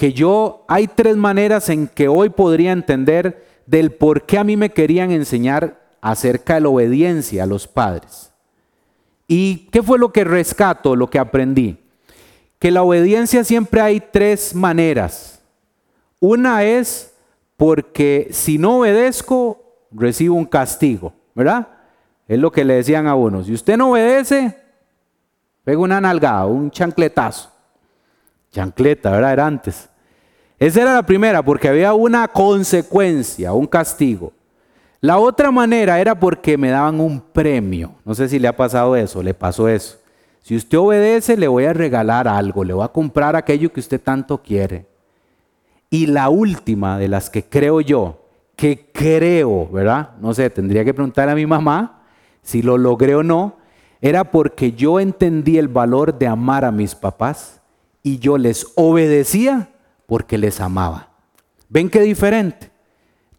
que yo hay tres maneras en que hoy podría entender del por qué a mí me querían enseñar acerca de la obediencia a los padres. ¿Y qué fue lo que rescato, lo que aprendí? Que la obediencia siempre hay tres maneras. Una es porque si no obedezco, recibo un castigo, ¿verdad? Es lo que le decían a uno. Si usted no obedece, pega una nalgada, un chancletazo. Chancleta, ¿verdad? Era antes. Esa era la primera, porque había una consecuencia, un castigo. La otra manera era porque me daban un premio. No sé si le ha pasado eso, le pasó eso. Si usted obedece, le voy a regalar algo, le voy a comprar aquello que usted tanto quiere. Y la última de las que creo yo, que creo, ¿verdad? No sé, tendría que preguntarle a mi mamá si lo logré o no, era porque yo entendí el valor de amar a mis papás y yo les obedecía porque les amaba. ¿Ven qué diferente?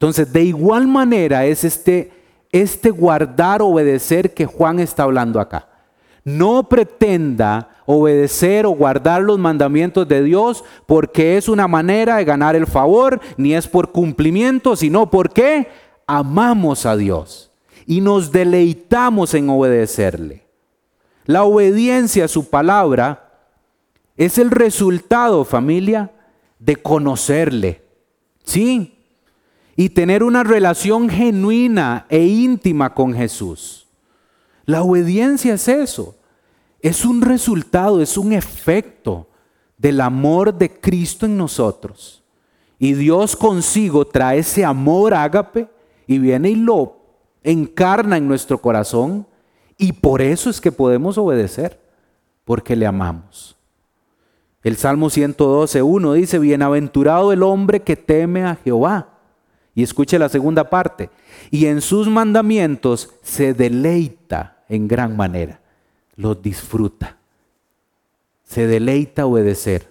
Entonces, de igual manera es este, este guardar, obedecer que Juan está hablando acá. No pretenda obedecer o guardar los mandamientos de Dios porque es una manera de ganar el favor, ni es por cumplimiento, sino porque amamos a Dios y nos deleitamos en obedecerle. La obediencia a su palabra es el resultado, familia, de conocerle. Sí, y tener una relación genuina e íntima con Jesús. La obediencia es eso, es un resultado, es un efecto del amor de Cristo en nosotros. Y Dios consigo trae ese amor ágape y viene y lo encarna en nuestro corazón. Y por eso es que podemos obedecer, porque le amamos. El Salmo 112.1 dice, bienaventurado el hombre que teme a Jehová. Y escuche la segunda parte. Y en sus mandamientos se deleita en gran manera. Los disfruta. Se deleita obedecer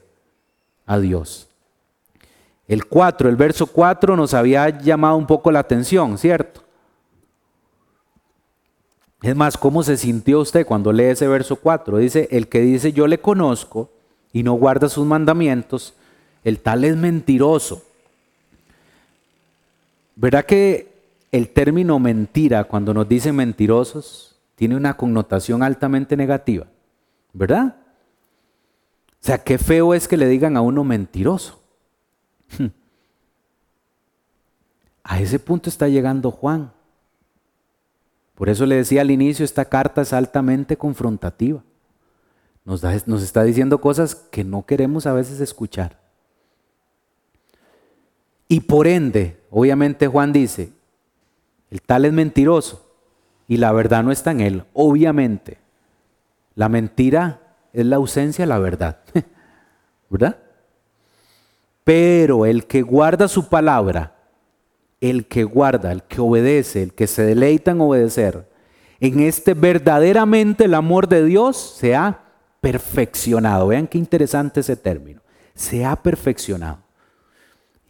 a Dios. El 4, el verso 4 nos había llamado un poco la atención, ¿cierto? Es más, ¿cómo se sintió usted cuando lee ese verso 4? Dice, el que dice yo le conozco y no guarda sus mandamientos, el tal es mentiroso. ¿Verdad que el término mentira, cuando nos dicen mentirosos, tiene una connotación altamente negativa? ¿Verdad? O sea, qué feo es que le digan a uno mentiroso. *laughs* A ese punto está llegando Juan. Por eso le decía al inicio, esta carta es altamente confrontativa. Nos, nos, está diciendo cosas que no queremos a veces escuchar. Y por ende, obviamente Juan dice, el tal es mentiroso y la verdad no está en él. Obviamente, la mentira es la ausencia de la verdad. *laughs* ¿Verdad? Pero el que guarda su palabra, el que guarda, el que obedece, el que se deleita en obedecer, en este verdaderamente el amor de Dios se ha perfeccionado. Vean qué interesante ese término. Se ha perfeccionado.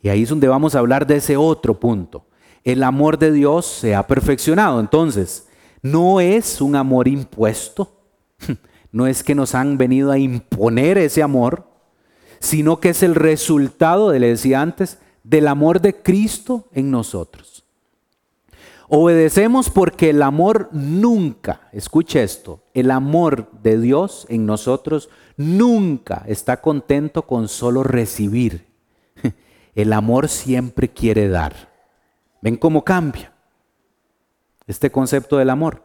Y ahí es donde vamos a hablar de ese otro punto. El amor de Dios se ha perfeccionado. Entonces, no es un amor impuesto. *laughs* No es que nos han venido a imponer ese amor, sino que es el resultado, le decía antes, del amor de Cristo en nosotros. Obedecemos porque el amor nunca, escuche esto, el amor de Dios en nosotros nunca está contento con solo recibir. El amor siempre quiere dar. ¿Ven cómo cambia este concepto del amor?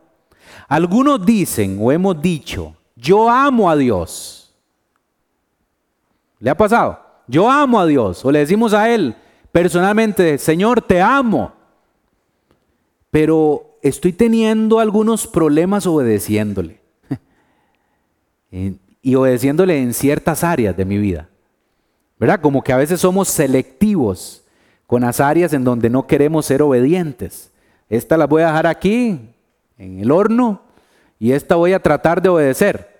Algunos dicen o hemos dicho, yo amo a Dios. ¿Le ha pasado? Yo amo a Dios. O le decimos a Él personalmente, Señor, te amo. Pero estoy teniendo algunos problemas obedeciéndole. *laughs* y obedeciéndole en ciertas áreas de mi vida. ¿Verdad? Como que a veces somos selectivos con las áreas en donde no queremos ser obedientes. Esta la voy a dejar aquí, en el horno, y esta voy a tratar de obedecer.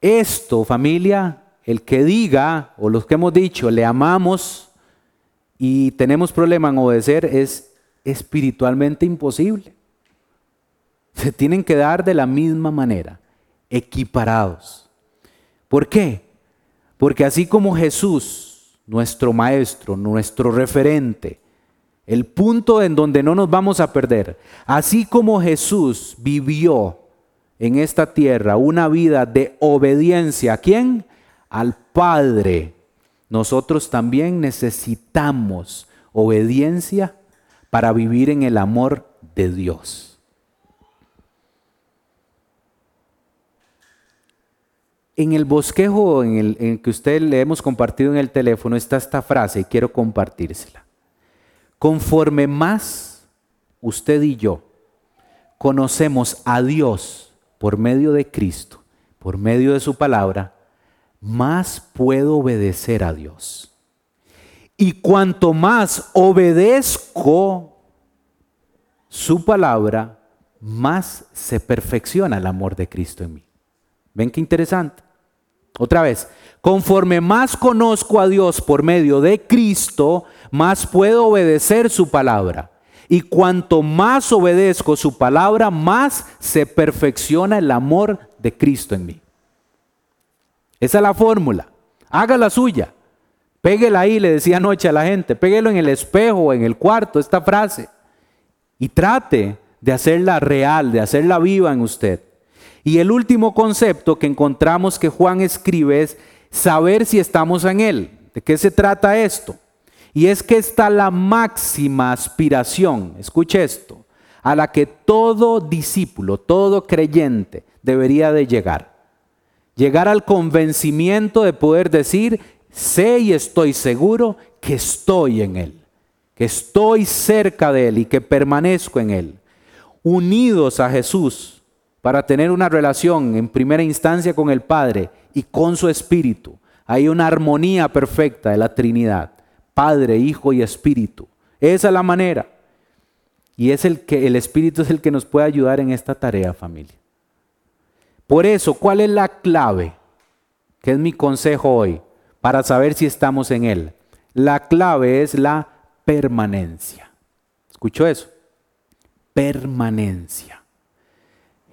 Esto, familia, el que diga, o los que hemos dicho, le amamos y tenemos problema en obedecer, es espiritualmente imposible. Se tienen que dar de la misma manera, equiparados. ¿Por qué? Porque así como Jesús, nuestro maestro, nuestro referente, el punto en donde no nos vamos a perder, así como Jesús vivió en esta tierra una vida de obediencia, ¿a quién? al Padre, nosotros también necesitamos obediencia para vivir en el amor de Dios. En el bosquejo en el, que usted le hemos compartido en el teléfono está esta frase y quiero compartírsela. Conforme más usted y yo conocemos a Dios por medio de Cristo, por medio de su palabra, más puedo obedecer a Dios. Y cuanto más obedezco su palabra, más se perfecciona el amor de Cristo en mí. ¿Ven qué interesante? Otra vez, conforme más conozco a Dios por medio de Cristo, más puedo obedecer su palabra. Y cuanto más obedezco su palabra, más se perfecciona el amor de Cristo en mí. Esa es la fórmula. Haga la suya. Péguela ahí, le decía anoche a la gente. Péguelo en el espejo, en el cuarto, esta frase. Y trate de hacerla real, de hacerla viva en usted. Y el último concepto que encontramos que Juan escribe es saber si estamos en Él. ¿De qué se trata esto? Y es que está la máxima aspiración, escuche esto, a la que todo discípulo, todo creyente debería de llegar. Llegar al convencimiento de poder decir, sé y estoy seguro que estoy en Él, que estoy cerca de Él y que permanezco en Él. Unidos a Jesús para tener una relación en primera instancia con el Padre y con su Espíritu. Hay una armonía perfecta de la Trinidad. Padre, Hijo y Espíritu. Esa es la manera. Y es el que el Espíritu es el que nos puede ayudar en esta tarea, familia. Por eso, ¿cuál es la clave? Que es mi consejo hoy para saber si estamos en él. La clave es la permanencia. ¿Escuchó eso? Permanencia.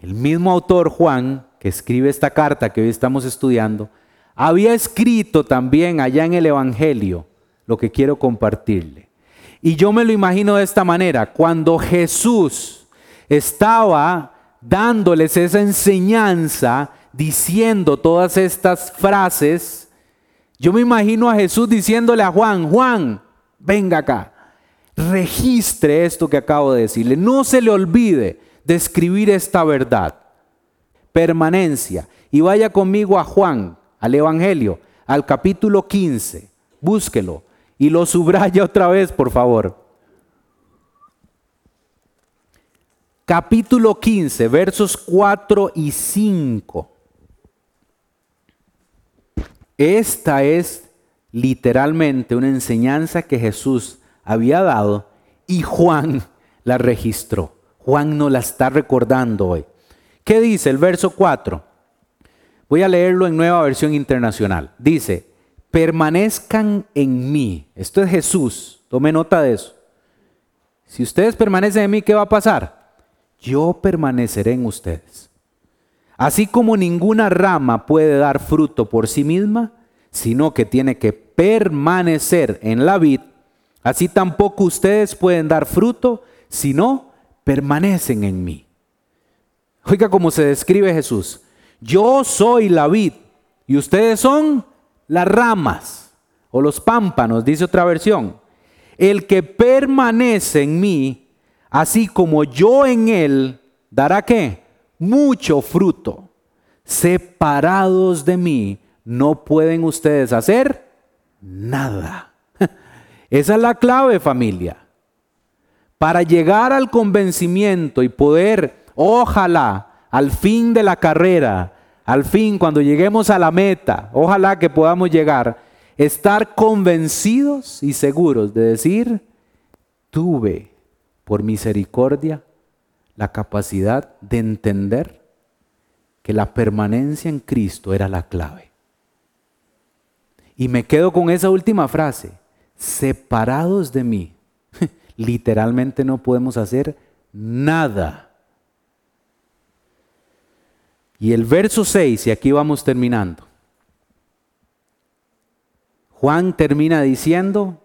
El mismo autor Juan, que escribe esta carta que hoy estamos estudiando, había escrito también allá en el Evangelio lo que quiero compartirle. Y yo me lo imagino de esta manera, cuando Jesús estaba dándoles esa enseñanza, diciendo todas estas frases, yo me imagino a Jesús diciéndole a Juan, Juan, venga acá, registre esto que acabo de decirle, no se le olvide de escribir esta verdad, permanencia, y vaya conmigo a Juan, al Evangelio, al capítulo 15, búsquelo, y lo subraya *laughs* otra vez, por favor. Capítulo 15, versos 4 y 5. Esta es literalmente una enseñanza que Jesús había dado y Juan la registró. Juan nos la está recordando hoy. ¿Qué dice el verso 4? Voy a leerlo en nueva versión internacional. Dice, permanezcan en mí. Esto es Jesús, tome nota de eso. Si ustedes permanecen en mí, ¿qué va a pasar? Yo permaneceré en ustedes. Así como ninguna rama puede dar fruto por sí misma, sino que tiene que permanecer en la vid, así tampoco ustedes pueden dar fruto si no permanecen en mí. Oiga cómo se describe Jesús. Yo soy la vid y ustedes son las ramas o los pámpanos, dice otra versión. El que permanece en mí, así como yo en él, dará qué? Mucho fruto. Separados de mí, no pueden ustedes hacer nada. *laughs* Esa es la clave, familia. Para llegar al convencimiento y poder, ojalá, al fin de la carrera, al fin, cuando lleguemos a la meta, ojalá que podamos llegar, estar convencidos y seguros de decir, tuve por misericordia la capacidad de entender que la permanencia en Cristo era la clave. Y me quedo con esa última frase, separados de mí, literalmente no podemos hacer nada. Y el verso 6, y aquí vamos terminando. Juan termina diciendo,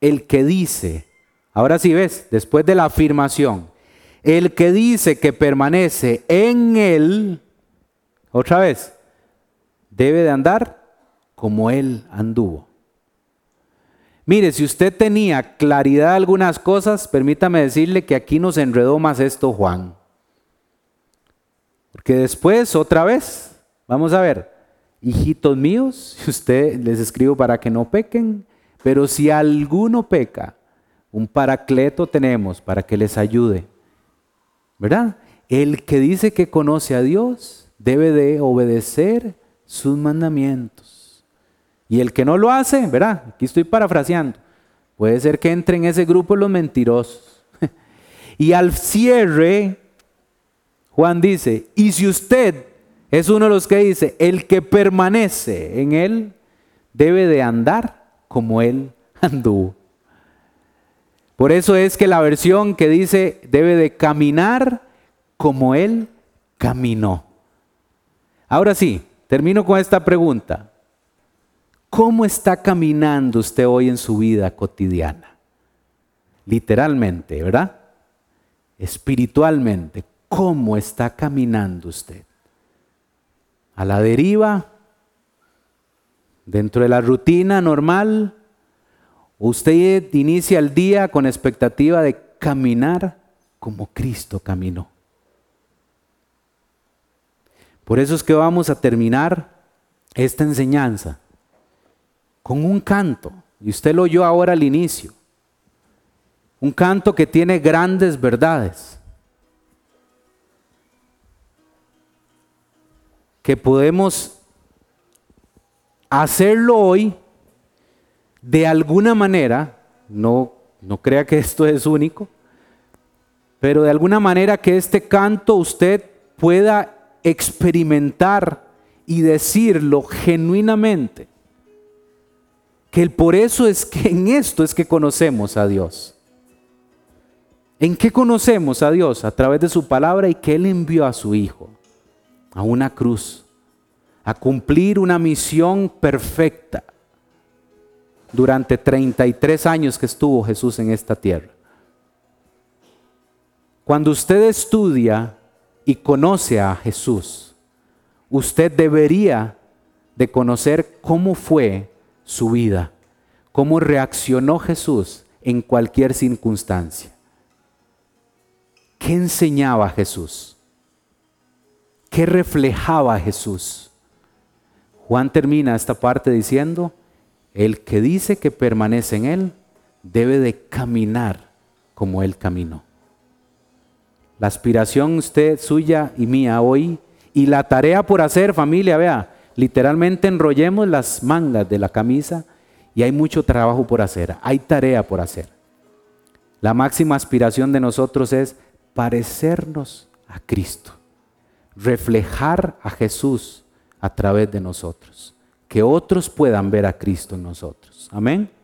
el que dice, ahora sí ves, después de la afirmación, el que dice que permanece en él, otra vez, debe de andar como él anduvo. Mire, si usted tenía claridad algunas cosas, permítame decirle que aquí nos enredó más esto Juan. Porque después, otra vez, vamos a ver, hijitos míos, *laughs* si usted les escribo para que no pequen, pero si alguno peca, un paracleto tenemos para que les ayude. ¿Verdad? El que dice que conoce a Dios debe de obedecer sus mandamientos. Y el que no lo hace, ¿verdad? Aquí estoy parafraseando. Puede ser que entre en ese grupo los mentirosos. *laughs* y al cierre Juan dice, y si usted es uno de los que dice, el que permanece en él debe de andar como él *laughs* anduvo. Por eso es que la versión que dice debe de caminar como él caminó. Ahora sí, termino con esta pregunta. ¿Cómo está caminando usted hoy en su vida cotidiana? Literalmente, ¿verdad? Espiritualmente, ¿Cómo está caminando usted? ¿A la deriva? ¿Dentro de la rutina normal? Usted inicia el día con expectativa de caminar como Cristo caminó. Por eso es que vamos a terminar esta enseñanza con un canto. Y usted lo oyó ahora al inicio. Un canto que tiene grandes verdades. Que podemos hacerlo hoy de alguna manera, no, no crea que esto es único, pero de alguna manera que este canto usted pueda experimentar y decirlo genuinamente. Que por eso es que en esto es que conocemos a Dios. ¿En qué conocemos a Dios? A través de su palabra y que Él envió a su Hijo a una cruz, a cumplir una misión perfecta durante 33 años que estuvo Jesús en esta tierra. Cuando usted estudia y conoce a Jesús, usted debería de conocer cómo fue su vida, cómo reaccionó Jesús en cualquier circunstancia. ¿Qué enseñaba Jesús? ¿Qué reflejaba Jesús? Juan termina esta parte diciendo, el que dice que permanece en Él debe de caminar como Él caminó. La aspiración usted suya y mía hoy y la tarea por hacer, familia, vea, literalmente enrollemos las mangas de la camisa y hay mucho trabajo por hacer, hay tarea por hacer. La máxima aspiración de nosotros es parecernos a Cristo, reflejar a Jesús a través de nosotros, que otros puedan ver a Cristo en nosotros. Amén.